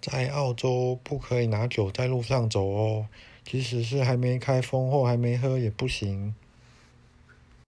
在澳洲不可以拿酒在路上走哦即使是还没开封或还没喝也不行。